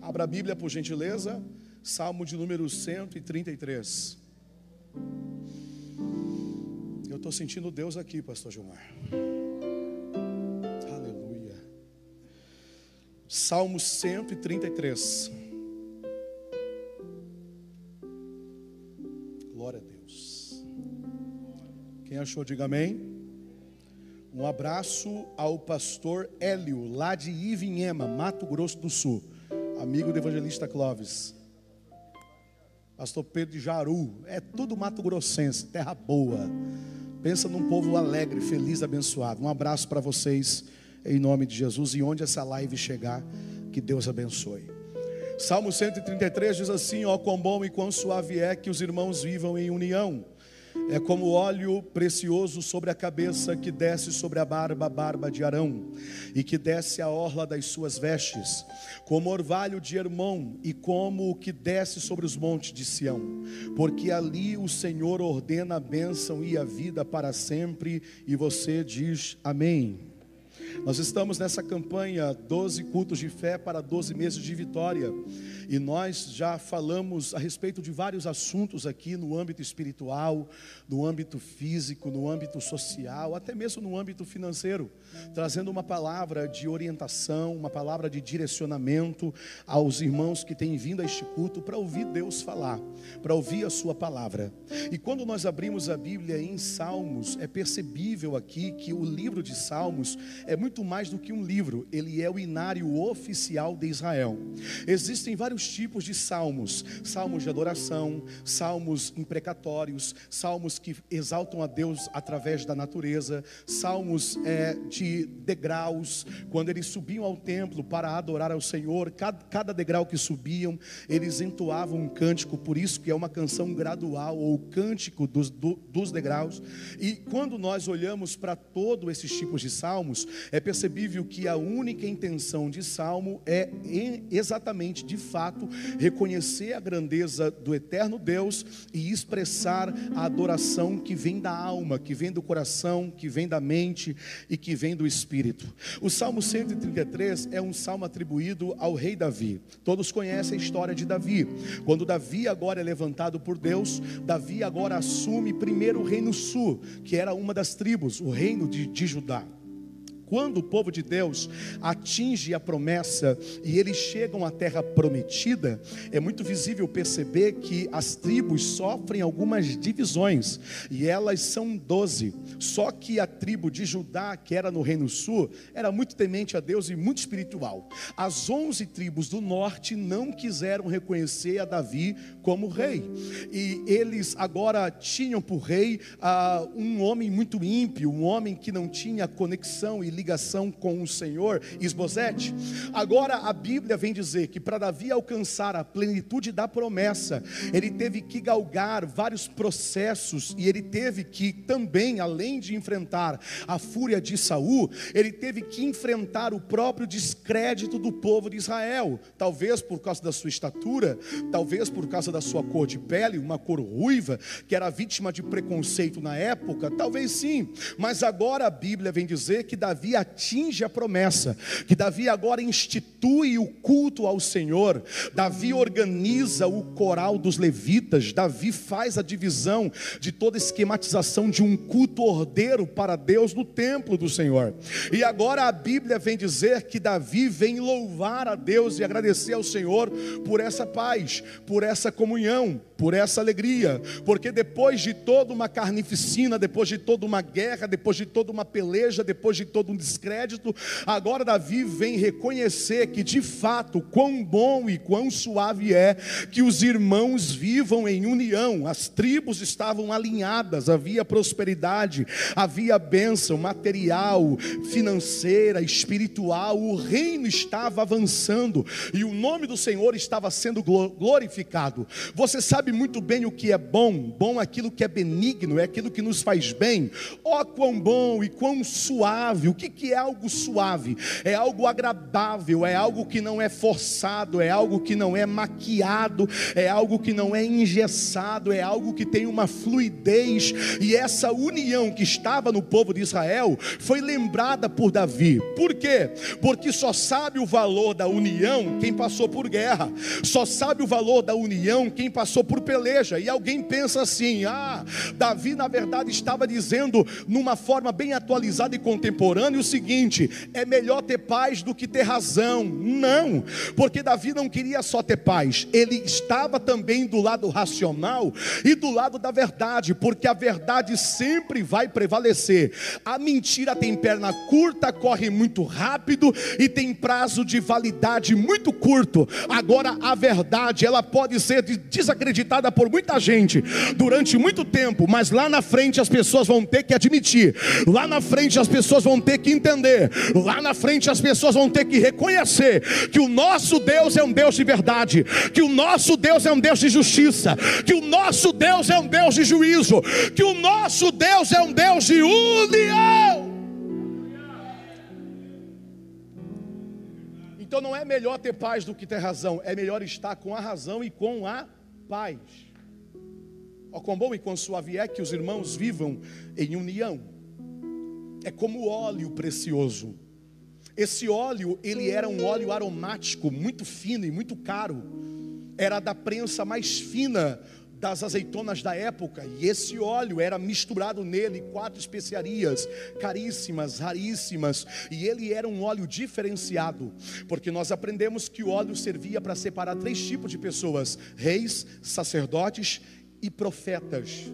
Abra a Bíblia, por gentileza. Salmo de número 133. Eu estou sentindo Deus aqui, Pastor Gilmar. Aleluia. Salmo 133. Glória a Deus. Quem achou, diga amém. Um abraço ao pastor Hélio, lá de Ivinhema, Mato Grosso do Sul, amigo do evangelista Clóvis. Pastor Pedro de Jaru, é tudo Mato Grossense, terra boa. Pensa num povo alegre, feliz, abençoado. Um abraço para vocês, em nome de Jesus, e onde essa live chegar, que Deus abençoe. Salmo 133 diz assim: Ó, quão bom e quão suave é que os irmãos vivam em união é como óleo precioso sobre a cabeça que desce sobre a barba, barba de Arão, e que desce a orla das suas vestes, como orvalho de Hermon, e como o que desce sobre os montes de Sião, porque ali o Senhor ordena a bênção e a vida para sempre, e você diz amém. Nós estamos nessa campanha 12 cultos de fé para 12 meses de vitória. E nós já falamos a respeito de vários assuntos aqui no âmbito espiritual, no âmbito físico, no âmbito social, até mesmo no âmbito financeiro, trazendo uma palavra de orientação, uma palavra de direcionamento aos irmãos que têm vindo a este culto para ouvir Deus falar, para ouvir a sua palavra. E quando nós abrimos a Bíblia em Salmos, é percebível aqui que o livro de Salmos é muito mais do que um livro, ele é o inário oficial de Israel. Existem vários tipos de salmos: salmos de adoração, salmos imprecatórios, salmos que exaltam a Deus através da natureza, salmos é, de degraus, quando eles subiam ao templo para adorar ao Senhor, cada, cada degrau que subiam, eles entoavam um cântico, por isso que é uma canção gradual, ou cântico dos, do, dos degraus. E quando nós olhamos para todos esses tipos de salmos, é percebível que a única intenção de salmo é exatamente, de fato, reconhecer a grandeza do eterno Deus e expressar a adoração que vem da alma, que vem do coração, que vem da mente e que vem do espírito. O Salmo 133 é um salmo atribuído ao rei Davi. Todos conhecem a história de Davi. Quando Davi agora é levantado por Deus, Davi agora assume primeiro o reino sul, que era uma das tribos, o reino de, de Judá. Quando o povo de Deus atinge a promessa e eles chegam à terra prometida, é muito visível perceber que as tribos sofrem algumas divisões, e elas são doze. Só que a tribo de Judá, que era no Reino Sul, era muito temente a Deus e muito espiritual. As onze tribos do norte não quiseram reconhecer a Davi como rei, e eles agora tinham por rei uh, um homem muito ímpio, um homem que não tinha conexão e ligação com o Senhor, Esbozete. Agora a Bíblia vem dizer que para Davi alcançar a plenitude da promessa, ele teve que galgar vários processos e ele teve que também, além de enfrentar a fúria de Saul, ele teve que enfrentar o próprio descrédito do povo de Israel, talvez por causa da sua estatura, talvez por causa da sua cor de pele, uma cor ruiva, que era vítima de preconceito na época, talvez sim, mas agora a Bíblia vem dizer que Davi Davi atinge a promessa, que Davi agora institui o culto ao Senhor, Davi organiza o coral dos levitas, Davi faz a divisão de toda esquematização de um culto ordeiro para Deus no templo do Senhor. E agora a Bíblia vem dizer que Davi vem louvar a Deus e agradecer ao Senhor por essa paz, por essa comunhão, por essa alegria, porque depois de toda uma carnificina, depois de toda uma guerra, depois de toda uma peleja, depois de todo um descrédito, agora Davi vem reconhecer que de fato quão bom e quão suave é que os irmãos vivam em união, as tribos estavam alinhadas, havia prosperidade, havia bênção material, financeira, espiritual, o reino estava avançando e o nome do Senhor estava sendo glorificado. Você sabe muito bem o que é bom, bom é aquilo que é benigno, é aquilo que nos faz bem. Ó oh, quão bom e quão suave o que, que é algo suave? É algo agradável, é algo que não é forçado, é algo que não é maquiado, é algo que não é engessado, é algo que tem uma fluidez. E essa união que estava no povo de Israel foi lembrada por Davi. Por quê? Porque só sabe o valor da união quem passou por guerra, só sabe o valor da união quem passou por peleja. E alguém pensa assim: ah, Davi na verdade estava dizendo numa forma bem atualizada e contemporânea o seguinte: é melhor ter paz do que ter razão. Não, porque Davi não queria só ter paz, ele estava também do lado racional e do lado da verdade, porque a verdade sempre vai prevalecer. A mentira tem perna curta, corre muito rápido e tem prazo de validade muito curto. Agora a verdade, ela pode ser desacreditada por muita gente durante muito tempo, mas lá na frente as pessoas vão ter que admitir, lá na frente as pessoas vão ter que entender, lá na frente as pessoas vão ter que reconhecer que o nosso Deus é um Deus de verdade, que o nosso Deus é um Deus de justiça, que o nosso Deus é um Deus de juízo, que o nosso Deus é um Deus de união. Então não é melhor ter paz do que ter razão, é melhor estar com a razão e com a paz. Ó, quão bom e quão suave é que os irmãos vivam em união. É como óleo precioso. Esse óleo, ele era um óleo aromático, muito fino e muito caro. Era da prensa mais fina das azeitonas da época, e esse óleo era misturado nele quatro especiarias caríssimas, raríssimas, e ele era um óleo diferenciado, porque nós aprendemos que o óleo servia para separar três tipos de pessoas: reis, sacerdotes e profetas.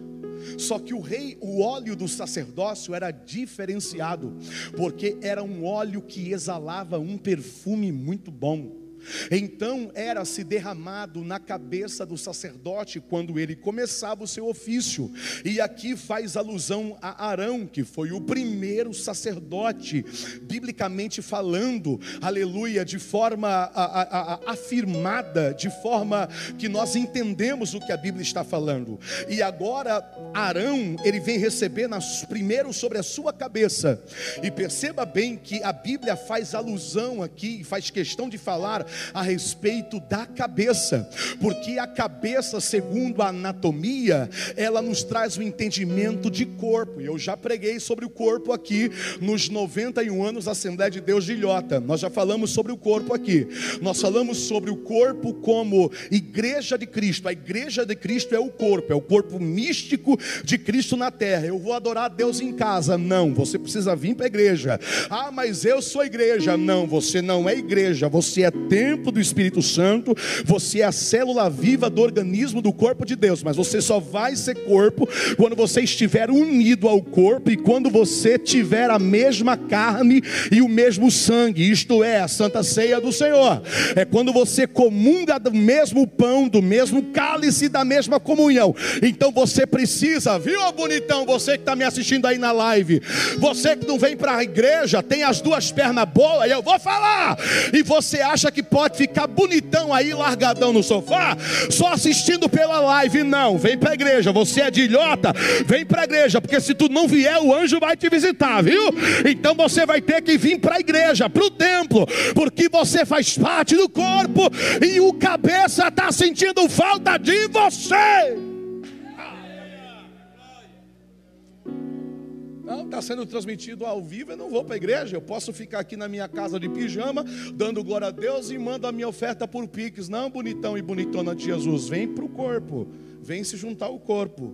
Só que o rei, o óleo do sacerdócio era diferenciado, porque era um óleo que exalava um perfume muito bom. Então era-se derramado na cabeça do sacerdote quando ele começava o seu ofício. E aqui faz alusão a Arão, que foi o primeiro sacerdote, biblicamente falando, aleluia, de forma a, a, a, afirmada, de forma que nós entendemos o que a Bíblia está falando. E agora Arão, ele vem receber nas, primeiro sobre a sua cabeça. E perceba bem que a Bíblia faz alusão aqui, faz questão de falar a respeito da cabeça, porque a cabeça, segundo a anatomia, ela nos traz o entendimento de corpo. Eu já preguei sobre o corpo aqui nos 91 anos da Assembleia de Deus de Ilhota. Nós já falamos sobre o corpo aqui. Nós falamos sobre o corpo como igreja de Cristo. A igreja de Cristo é o corpo, é o corpo místico de Cristo na terra. Eu vou adorar Deus em casa. Não, você precisa vir para a igreja. Ah, mas eu sou igreja. Não, você não é igreja, você é templo templo do Espírito Santo, você é a célula viva do organismo do corpo de Deus, mas você só vai ser corpo quando você estiver unido ao corpo e quando você tiver a mesma carne e o mesmo sangue, isto é, a santa ceia do Senhor. É quando você comunga do mesmo pão, do mesmo cálice, da mesma comunhão. Então você precisa, viu, bonitão, você que está me assistindo aí na live, você que não vem para a igreja, tem as duas pernas boas, e eu vou falar, e você acha que pode ficar bonitão aí, largadão no sofá, só assistindo pela live. Não, vem para a igreja. Você é de ilhota, vem para a igreja, porque se tu não vier, o anjo vai te visitar, viu? Então você vai ter que vir para a igreja, para o templo, porque você faz parte do corpo e o cabeça está sentindo falta de você. Não, está sendo transmitido ao vivo, eu não vou para a igreja. Eu posso ficar aqui na minha casa de pijama, dando glória a Deus e mando a minha oferta por Pix. Não, bonitão e bonitona de Jesus, vem para o corpo, vem se juntar ao corpo.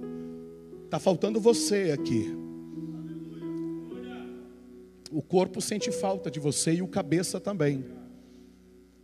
Está faltando você aqui. O corpo sente falta de você e o cabeça também.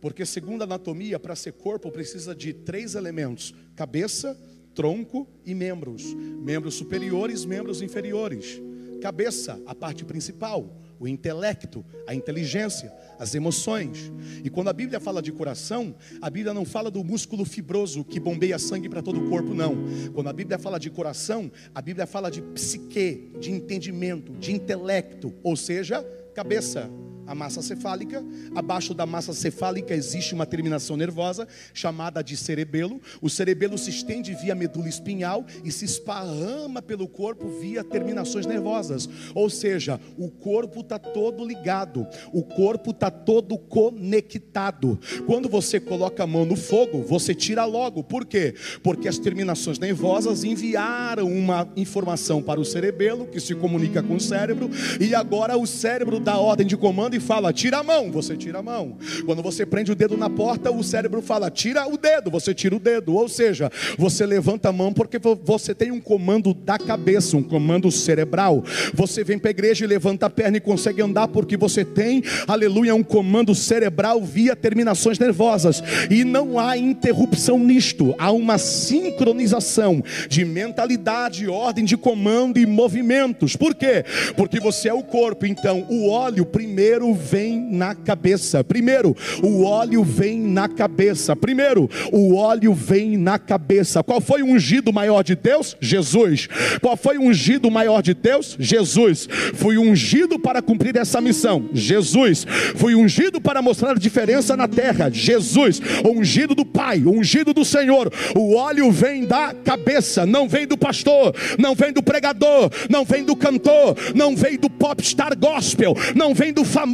Porque, segundo a anatomia, para ser corpo precisa de três elementos: cabeça, tronco e membros. Membros superiores, membros inferiores. Cabeça, a parte principal, o intelecto, a inteligência, as emoções. E quando a Bíblia fala de coração, a Bíblia não fala do músculo fibroso que bombeia sangue para todo o corpo, não. Quando a Bíblia fala de coração, a Bíblia fala de psique, de entendimento, de intelecto, ou seja, cabeça a massa cefálica. Abaixo da massa cefálica existe uma terminação nervosa chamada de cerebelo. O cerebelo se estende via medula espinhal e se esparrama pelo corpo via terminações nervosas. Ou seja, o corpo está todo ligado, o corpo está todo conectado. Quando você coloca a mão no fogo, você tira logo. Por quê? Porque as terminações nervosas enviaram uma informação para o cerebelo que se comunica com o cérebro e agora o cérebro dá ordem de comando e fala: tira a mão, você tira a mão. Quando você prende o dedo na porta, o cérebro fala: tira o dedo, você tira o dedo. Ou seja, você levanta a mão porque você tem um comando da cabeça, um comando cerebral. Você vem para a igreja e levanta a perna e consegue andar porque você tem, aleluia, um comando cerebral via terminações nervosas. E não há interrupção nisto, há uma sincronização de mentalidade, ordem de comando e movimentos. Por quê? Porque você é o corpo, então o óleo primeiro vem na cabeça. Primeiro, o óleo vem na cabeça. Primeiro, o óleo vem na cabeça. Qual foi o ungido maior de Deus? Jesus. Qual foi o ungido maior de Deus? Jesus. Fui ungido para cumprir essa missão. Jesus. Fui ungido para mostrar a diferença na terra. Jesus. Ungido do Pai, ungido do Senhor. O óleo vem da cabeça, não vem do pastor, não vem do pregador, não vem do cantor, não vem do popstar gospel, não vem do famoso,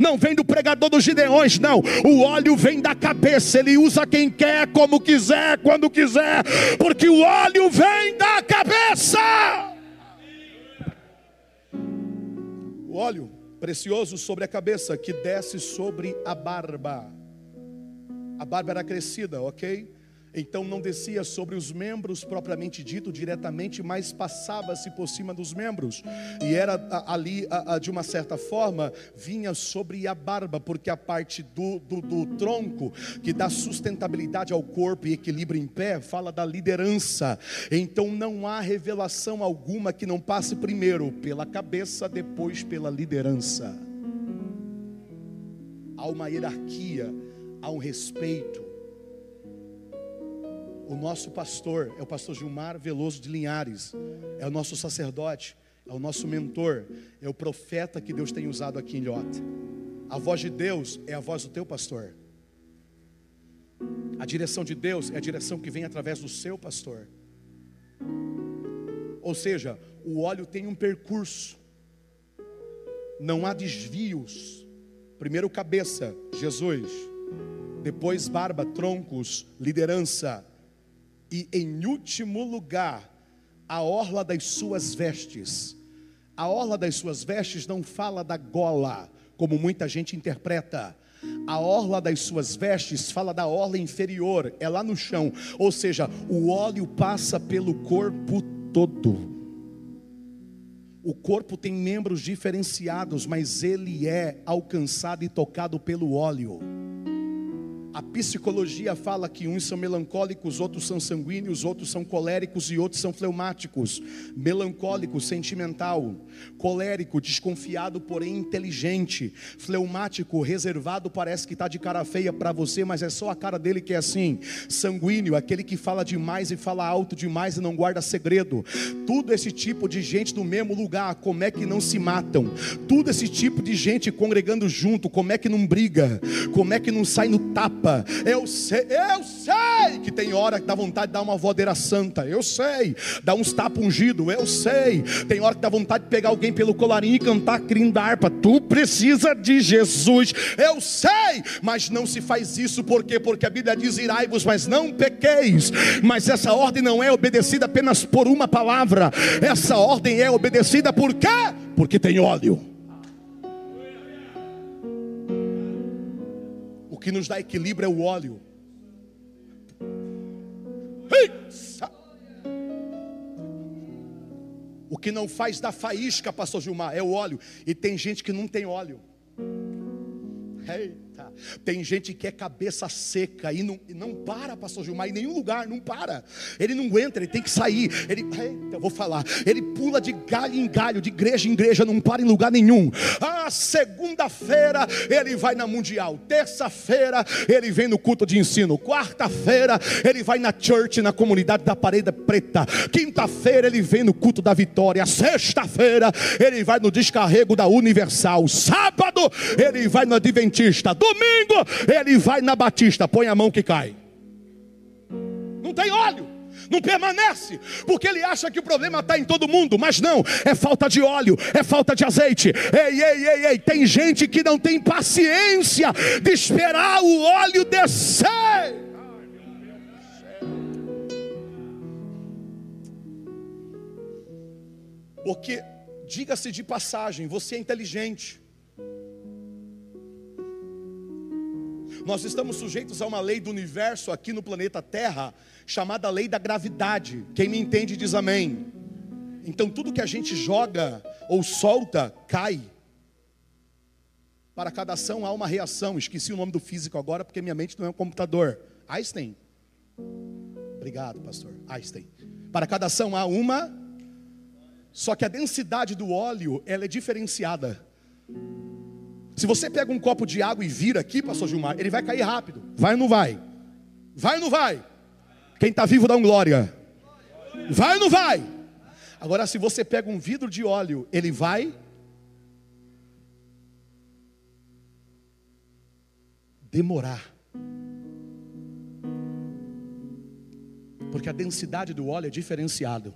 não vem do pregador dos gideões, não. O óleo vem da cabeça, ele usa quem quer, como quiser, quando quiser, porque o óleo vem da cabeça. O óleo precioso sobre a cabeça que desce sobre a barba. A barba era crescida, ok? Então não descia sobre os membros propriamente dito diretamente, mas passava-se por cima dos membros. E era ali, de uma certa forma, vinha sobre a barba, porque a parte do, do, do tronco que dá sustentabilidade ao corpo e equilíbrio em pé, fala da liderança. Então não há revelação alguma que não passe primeiro pela cabeça, depois pela liderança. Há uma hierarquia, há um respeito o nosso pastor é o pastor Gilmar Veloso de Linhares, é o nosso sacerdote, é o nosso mentor, é o profeta que Deus tem usado aqui em Lhota. A voz de Deus é a voz do teu pastor. A direção de Deus é a direção que vem através do seu pastor. Ou seja, o óleo tem um percurso, não há desvios. Primeiro, cabeça, Jesus. Depois, barba, troncos, liderança e em último lugar, a orla das suas vestes. A orla das suas vestes não fala da gola, como muita gente interpreta. A orla das suas vestes fala da orla inferior, é lá no chão, ou seja, o óleo passa pelo corpo todo. O corpo tem membros diferenciados, mas ele é alcançado e tocado pelo óleo. A psicologia fala que uns são melancólicos, outros são sanguíneos, outros são coléricos e outros são fleumáticos. Melancólico, sentimental. Colérico, desconfiado, porém inteligente. Fleumático, reservado, parece que está de cara feia para você, mas é só a cara dele que é assim. Sanguíneo, aquele que fala demais e fala alto demais e não guarda segredo. Tudo esse tipo de gente no mesmo lugar, como é que não se matam? Tudo esse tipo de gente congregando junto, como é que não briga? Como é que não sai no tapa? Tapa. Eu sei, eu sei que tem hora que dá vontade de dar uma voadeira santa. Eu sei. Dá uns tapas ungido. Eu sei. Tem hora que dá vontade de pegar alguém pelo colarinho e cantar crime da harpa. Tu precisa de Jesus. Eu sei. Mas não se faz isso por quê? Porque a Bíblia diz: irai-vos, mas não pequeis. Mas essa ordem não é obedecida apenas por uma palavra. Essa ordem é obedecida por quê? Porque tem óleo. Que nos dá equilíbrio é o óleo. O que não faz da faísca, pastor Gilmar, é o óleo. E tem gente que não tem óleo. Eita. Tem gente que é cabeça seca e não, e não para, pastor Gilmar, em nenhum lugar, não para. Ele não entra, ele tem que sair. Ele, eu vou falar, ele pula de galho em galho, de igreja em igreja, não para em lugar nenhum. Ah, segunda-feira ele vai na Mundial. Terça-feira ele vem no culto de ensino. Quarta-feira ele vai na church, na comunidade da parede preta. Quinta-feira ele vem no culto da vitória. Sexta-feira ele vai no descarrego da Universal. Sábado ele vai no Adventista. Domingo ele vai na Batista. Põe a mão que cai. Não tem óleo não permanece, porque ele acha que o problema está em todo mundo, mas não, é falta de óleo, é falta de azeite. Ei, ei, ei, ei, tem gente que não tem paciência de esperar o óleo descer. Porque, diga-se de passagem, você é inteligente. Nós estamos sujeitos a uma lei do universo aqui no planeta Terra, chamada lei da gravidade. Quem me entende diz amém. Então tudo que a gente joga ou solta cai. Para cada ação há uma reação. Esqueci o nome do físico agora porque minha mente não é um computador. Einstein. Obrigado, pastor. Einstein. Para cada ação há uma. Só que a densidade do óleo ela é diferenciada. Se você pega um copo de água e vira aqui, pastor Gilmar, ele vai cair rápido. Vai ou não vai? Vai ou não vai? Quem está vivo dá um glória. Vai ou não vai? Agora, se você pega um vidro de óleo, ele vai. Demorar. Porque a densidade do óleo é diferenciada.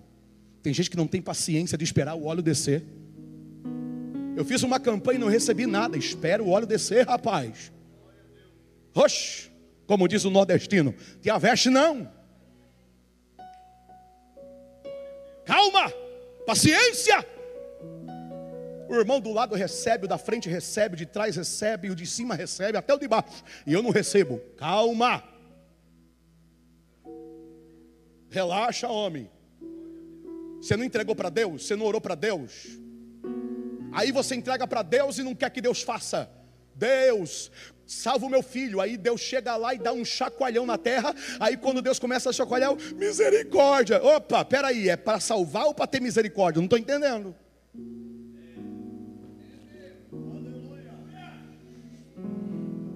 Tem gente que não tem paciência de esperar o óleo descer. Eu fiz uma campanha e não recebi nada. Espero o óleo descer, rapaz. Oxe, como diz o nordestino, te aveste não. Calma, paciência. O irmão do lado recebe, o da frente recebe, o de trás recebe, o de cima recebe, até o de baixo. E eu não recebo. Calma. Relaxa, homem. Você não entregou para Deus? Você não orou para Deus? Aí você entrega para Deus e não quer que Deus faça. Deus, salva o meu filho. Aí Deus chega lá e dá um chacoalhão na terra. Aí quando Deus começa a chacoalhar, misericórdia. Opa, peraí, é para salvar ou para ter misericórdia? Não estou entendendo.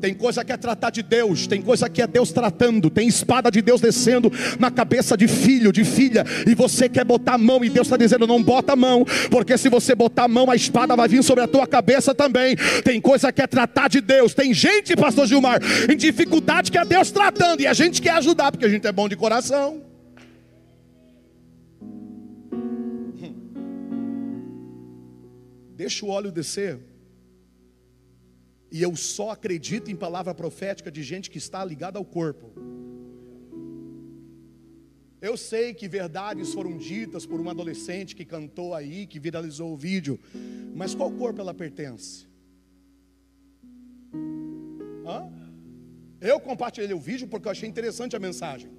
Tem coisa que é tratar de Deus, tem coisa que é Deus tratando, tem espada de Deus descendo na cabeça de filho, de filha, e você quer botar a mão, e Deus está dizendo: não bota a mão, porque se você botar a mão, a espada vai vir sobre a tua cabeça também. Tem coisa que é tratar de Deus, tem gente, Pastor Gilmar, em dificuldade que é Deus tratando, e a gente quer ajudar, porque a gente é bom de coração. Deixa o óleo descer. E eu só acredito em palavra profética de gente que está ligada ao corpo. Eu sei que verdades foram ditas por uma adolescente que cantou aí, que viralizou o vídeo, mas qual corpo ela pertence? Hã? Eu compartilhei o vídeo porque eu achei interessante a mensagem.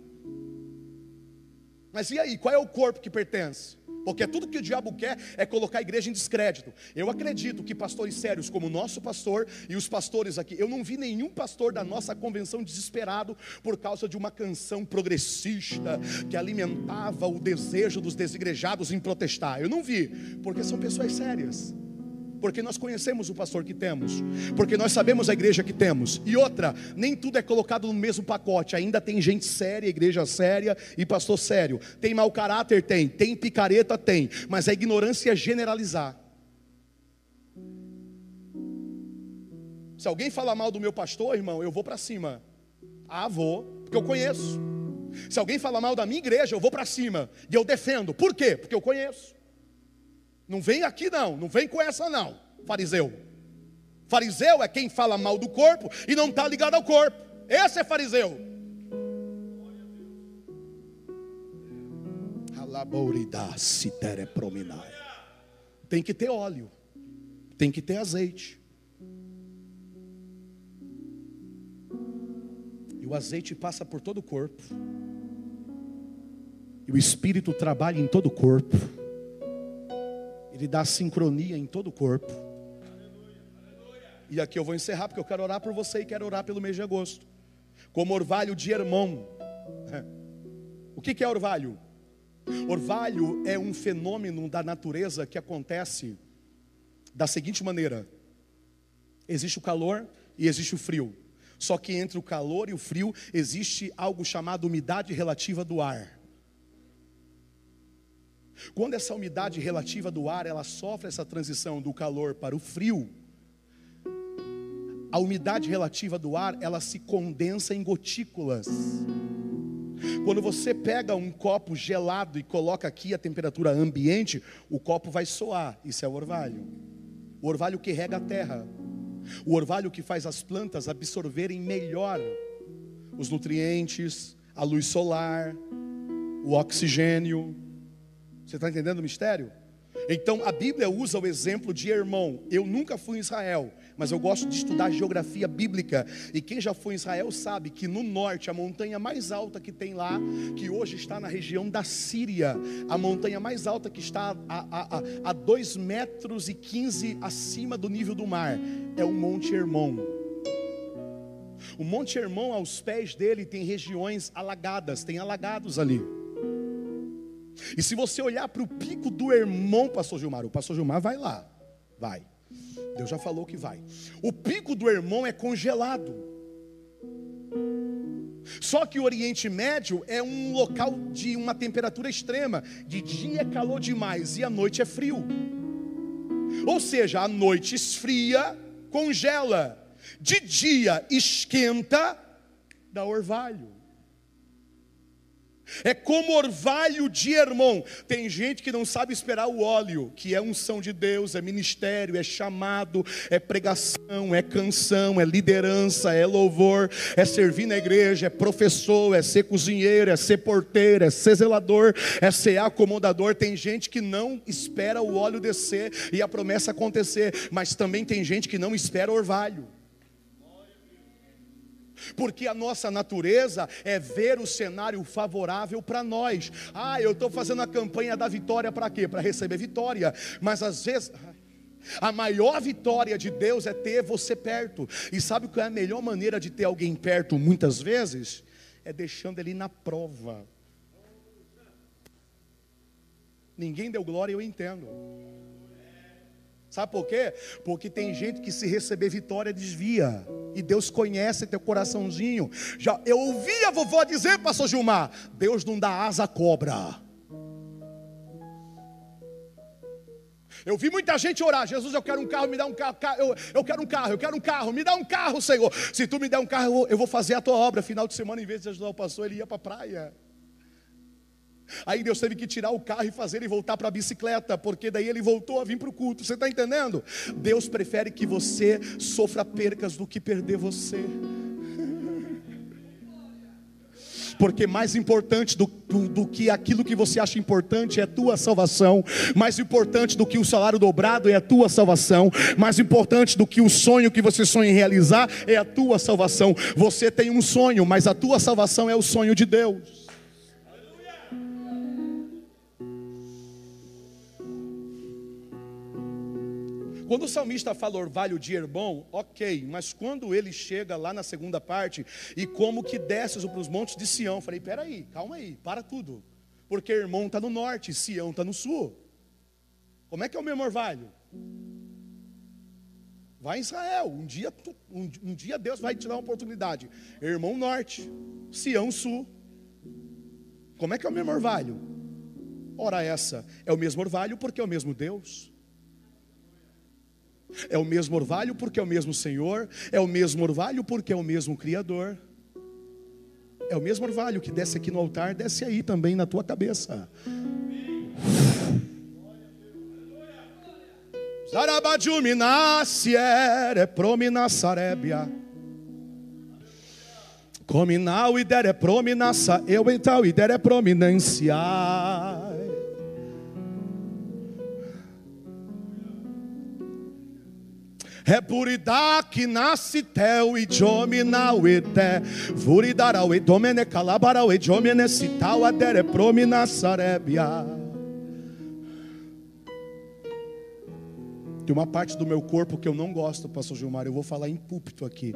Mas e aí, qual é o corpo que pertence? Porque tudo que o diabo quer é colocar a igreja em descrédito. Eu acredito que pastores sérios, como o nosso pastor e os pastores aqui, eu não vi nenhum pastor da nossa convenção desesperado por causa de uma canção progressista que alimentava o desejo dos desigrejados em protestar. Eu não vi, porque são pessoas sérias porque nós conhecemos o pastor que temos, porque nós sabemos a igreja que temos. E outra, nem tudo é colocado no mesmo pacote, ainda tem gente séria, igreja séria e pastor sério. Tem mau caráter? Tem, tem picareta? Tem, mas a ignorância é generalizar. Se alguém falar mal do meu pastor, irmão, eu vou para cima. Ah, vou, porque eu conheço. Se alguém falar mal da minha igreja, eu vou para cima. E eu defendo. Por quê? Porque eu conheço. Não vem aqui não, não vem com essa não, fariseu. Fariseu é quem fala mal do corpo e não está ligado ao corpo. Esse é fariseu. Tem que ter óleo, tem que ter azeite. E o azeite passa por todo o corpo. E o Espírito trabalha em todo o corpo. Ele dá sincronia em todo o corpo. e aqui eu vou encerrar porque eu quero orar por você e quero orar pelo mês de agosto. Como orvalho de Hermon. O que é orvalho? Orvalho é um fenômeno da natureza que acontece da seguinte maneira: existe o calor e existe o frio. Só que entre o calor e o frio existe algo chamado umidade relativa do ar. Quando essa umidade relativa do ar, ela sofre essa transição do calor para o frio, a umidade relativa do ar, ela se condensa em gotículas. Quando você pega um copo gelado e coloca aqui a temperatura ambiente, o copo vai soar. Isso é o orvalho. O orvalho que rega a terra. O orvalho que faz as plantas absorverem melhor os nutrientes, a luz solar, o oxigênio. Você está entendendo o mistério? Então a Bíblia usa o exemplo de irmão. Eu nunca fui em Israel, mas eu gosto de estudar geografia bíblica. E quem já foi em Israel sabe que no norte, a montanha mais alta que tem lá, que hoje está na região da Síria, a montanha mais alta que está a, a, a 2 metros e 15 acima do nível do mar, é o Monte Hermon. O Monte Hermon, aos pés dele, tem regiões alagadas, tem alagados ali. E se você olhar para o pico do Hermon, pastor Gilmar, o pastor Gilmar vai lá, vai. Deus já falou que vai. O pico do Hermon é congelado. Só que o Oriente Médio é um local de uma temperatura extrema. De dia é calor demais e à noite é frio. Ou seja, a noite esfria, congela. De dia esquenta, dá orvalho. É como orvalho de Hermon. Tem gente que não sabe esperar o óleo, que é unção de Deus, é ministério, é chamado, é pregação, é canção, é liderança, é louvor, é servir na igreja, é professor, é ser cozinheiro, é ser porteiro, é ser zelador, é ser acomodador. Tem gente que não espera o óleo descer e a promessa acontecer, mas também tem gente que não espera orvalho porque a nossa natureza é ver o cenário favorável para nós. Ah, eu estou fazendo a campanha da vitória para quê? Para receber vitória, mas às vezes. A maior vitória de Deus é ter você perto. E sabe qual é a melhor maneira de ter alguém perto muitas vezes? É deixando ele na prova. Ninguém deu glória, eu entendo. Sabe por quê? Porque tem gente que se receber vitória desvia. E Deus conhece teu coraçãozinho. Já eu ouvi a vovó dizer, pastor Gilmar, Deus não dá asa à cobra. Eu vi muita gente orar, Jesus, eu quero um carro, me dá um carro, eu, eu quero um carro, eu quero um carro, me dá um carro, Senhor. Se tu me der um carro, eu vou fazer a tua obra. Final de semana, em vez de ajudar o pastor, ele ia para a praia. Aí Deus teve que tirar o carro e fazer ele voltar para a bicicleta, porque daí ele voltou a vir para o culto. Você está entendendo? Deus prefere que você sofra percas do que perder você. Porque mais importante do, do, do, que aquilo que você acha importante é a tua salvação, mais importante do que o salário dobrado é a tua salvação, mais importante do que o sonho que você sonha em realizar é a tua salvação. Você tem um sonho, mas a tua salvação é o sonho de Deus. Quando o salmista fala orvalho de Herbon, ok, mas quando ele chega lá na segunda parte, e como que desces para os montes de Sião, falei, peraí, calma aí, para tudo, porque Hermon está no norte, Sião está no sul. Como é que é o mesmo orvalho? Vai Israel, um dia, um, um dia Deus vai te dar uma oportunidade. Irmão norte, Sião sul. Como é que é o mesmo orvalho? Ora, essa é o mesmo orvalho porque é o mesmo Deus. É o mesmo orvalho porque é o mesmo Senhor, é o mesmo orvalho porque é o mesmo Criador. É o mesmo orvalho que desce aqui no altar, desce aí também na tua cabeça. Zarabadiuminacier prominassarebia. Cominal e dere prominassa, eu então e dere prominência. É puridá que nasce tel e domina o ete, vuridara o domene calabara o domene cital adere promina sarebia. Tem uma parte do meu corpo que eu não gosto, pastor Gilmar. Eu vou falar em púlpito aqui.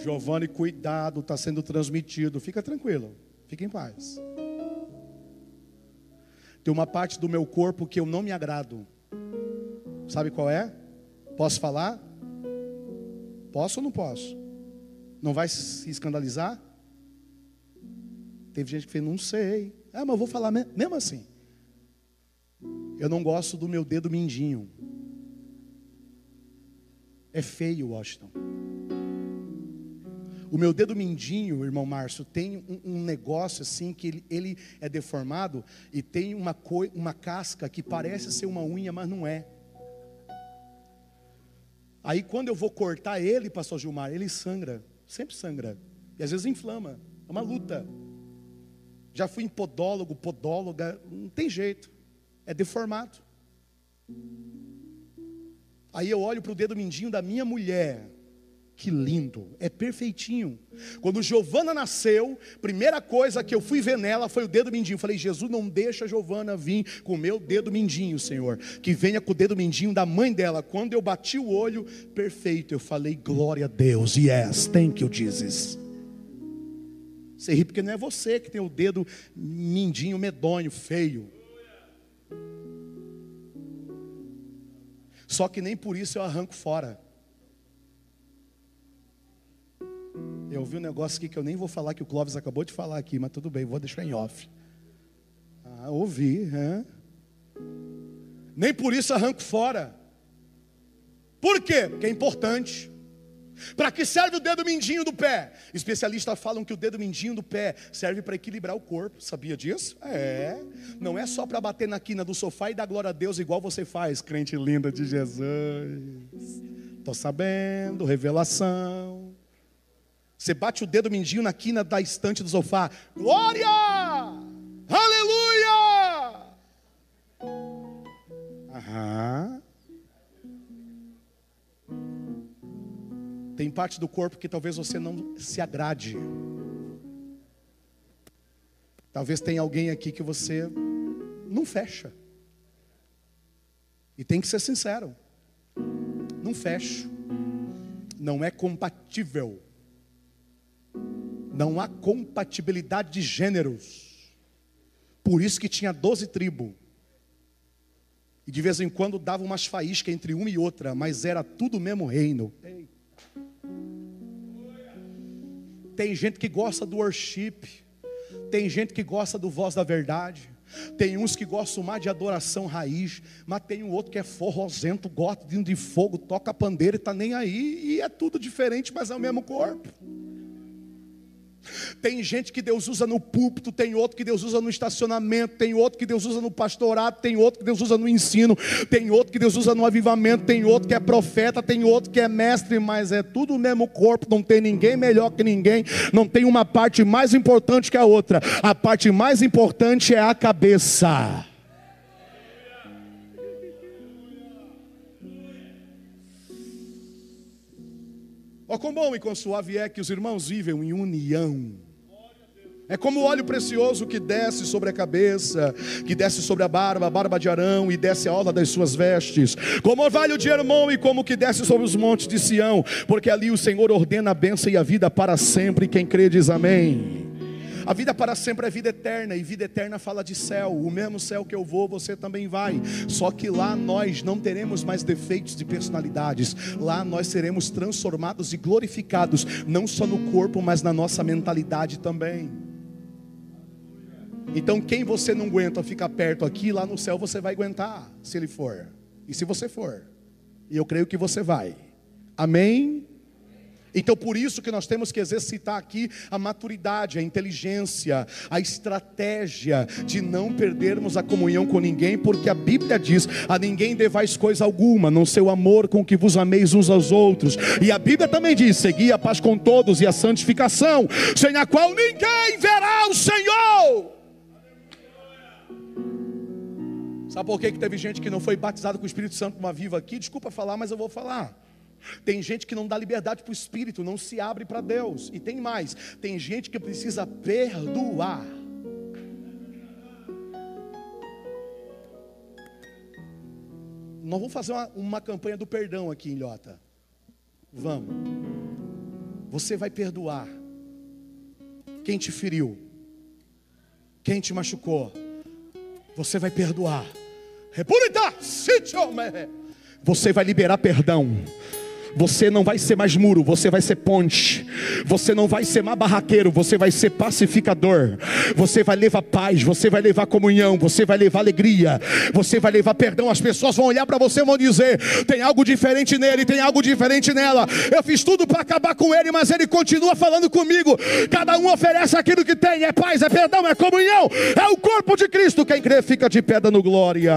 Giovanni, cuidado, está sendo transmitido. Fica tranquilo, fica em paz. Tem uma parte do meu corpo que eu não me agrado. Sabe qual é? Posso falar? Posso ou não posso? Não vai se escandalizar? Teve gente que fez, não sei. Ah, mas eu vou falar mesmo assim. Eu não gosto do meu dedo mindinho. É feio, Washington. O meu dedo mindinho, irmão Márcio, tem um, um negócio assim que ele, ele, é deformado e tem uma, uma casca que parece ser uma unha, mas não é. Aí quando eu vou cortar ele, pastor Gilmar, ele sangra, sempre sangra. E às vezes inflama. É uma luta. Já fui em podólogo, podóloga, não tem jeito. É deformado. Aí eu olho para o dedo mindinho da minha mulher. Que lindo, é perfeitinho. Quando Giovana nasceu, primeira coisa que eu fui ver nela foi o dedo mindinho. Falei, Jesus, não deixa Giovana vir com o meu dedo mindinho, Senhor. Que venha com o dedo mindinho da mãe dela. Quando eu bati o olho, perfeito. Eu falei, glória a Deus. Yes, thank you, Jesus. Você ri porque não é você que tem o dedo mindinho, medonho, feio. Só que nem por isso eu arranco fora. Eu ouvi um negócio aqui que eu nem vou falar que o Clóvis acabou de falar aqui, mas tudo bem, vou deixar em off. Ah, ouvi, hein? Nem por isso arranco fora. Por quê? Porque é importante. Para que serve o dedo mindinho do pé? Especialistas falam que o dedo mindinho do pé serve para equilibrar o corpo. Sabia disso? É. Não é só para bater na quina do sofá e dar glória a Deus igual você faz, crente linda de Jesus. Estou sabendo, revelação. Você bate o dedo mindinho na quina da estante do sofá. Glória! Aleluia! Aham. Tem parte do corpo que talvez você não se agrade. Talvez tenha alguém aqui que você não fecha. E tem que ser sincero. Não fecho. Não é compatível. Não há compatibilidade de gêneros. Por isso que tinha doze tribos. E de vez em quando dava umas faíscas entre uma e outra, mas era tudo o mesmo reino. Tem gente que gosta do worship, tem gente que gosta do voz da verdade, tem uns que gostam mais de adoração raiz, mas tem um outro que é forrozento, gosta de fogo, toca pandeiro e está nem aí, e é tudo diferente, mas é o mesmo corpo. Tem gente que Deus usa no púlpito, tem outro que Deus usa no estacionamento, tem outro que Deus usa no pastorado, tem outro que Deus usa no ensino, tem outro que Deus usa no avivamento, tem outro que é profeta, tem outro que é mestre, mas é tudo o mesmo corpo, não tem ninguém melhor que ninguém, não tem uma parte mais importante que a outra. A parte mais importante é a cabeça. Ó, com bom e com suave é que os irmãos vivem em união. É como óleo precioso que desce sobre a cabeça, que desce sobre a barba, a barba de Arão e desce a orla das suas vestes, como orvalho de Hermon e como que desce sobre os montes de Sião, porque ali o Senhor ordena a bênção e a vida para sempre. Quem crê diz amém. A vida para sempre é vida eterna, e vida eterna fala de céu. O mesmo céu que eu vou, você também vai. Só que lá nós não teremos mais defeitos de personalidades. Lá nós seremos transformados e glorificados, não só no corpo, mas na nossa mentalidade também. Então, quem você não aguenta ficar perto aqui, lá no céu você vai aguentar, se ele for. E se você for, e eu creio que você vai. Amém? Então, por isso que nós temos que exercitar aqui a maturidade, a inteligência, a estratégia de não perdermos a comunhão com ninguém, porque a Bíblia diz: a ninguém devais coisa alguma, não seu amor com que vos ameis uns aos outros. E a Bíblia também diz: segui a paz com todos e a santificação, sem a qual ninguém verá o Senhor. Sabe por que, que teve gente que não foi batizada com o Espírito Santo uma viva aqui? Desculpa falar, mas eu vou falar. Tem gente que não dá liberdade para o espírito, não se abre para Deus. E tem mais: tem gente que precisa perdoar. nós vamos fazer uma, uma campanha do perdão aqui em Lhota. Vamos. Você vai perdoar quem te feriu, quem te machucou. Você vai perdoar. República, você vai liberar perdão. Você não vai ser mais muro, você vai ser ponte. Você não vai ser mais barraqueiro, você vai ser pacificador. Você vai levar paz, você vai levar comunhão, você vai levar alegria, você vai levar perdão. As pessoas vão olhar para você e vão dizer: tem algo diferente nele, tem algo diferente nela. Eu fiz tudo para acabar com ele, mas ele continua falando comigo. Cada um oferece aquilo que tem: é paz, é perdão, é comunhão, é o corpo de Cristo. Quem crê fica de pé dando glória.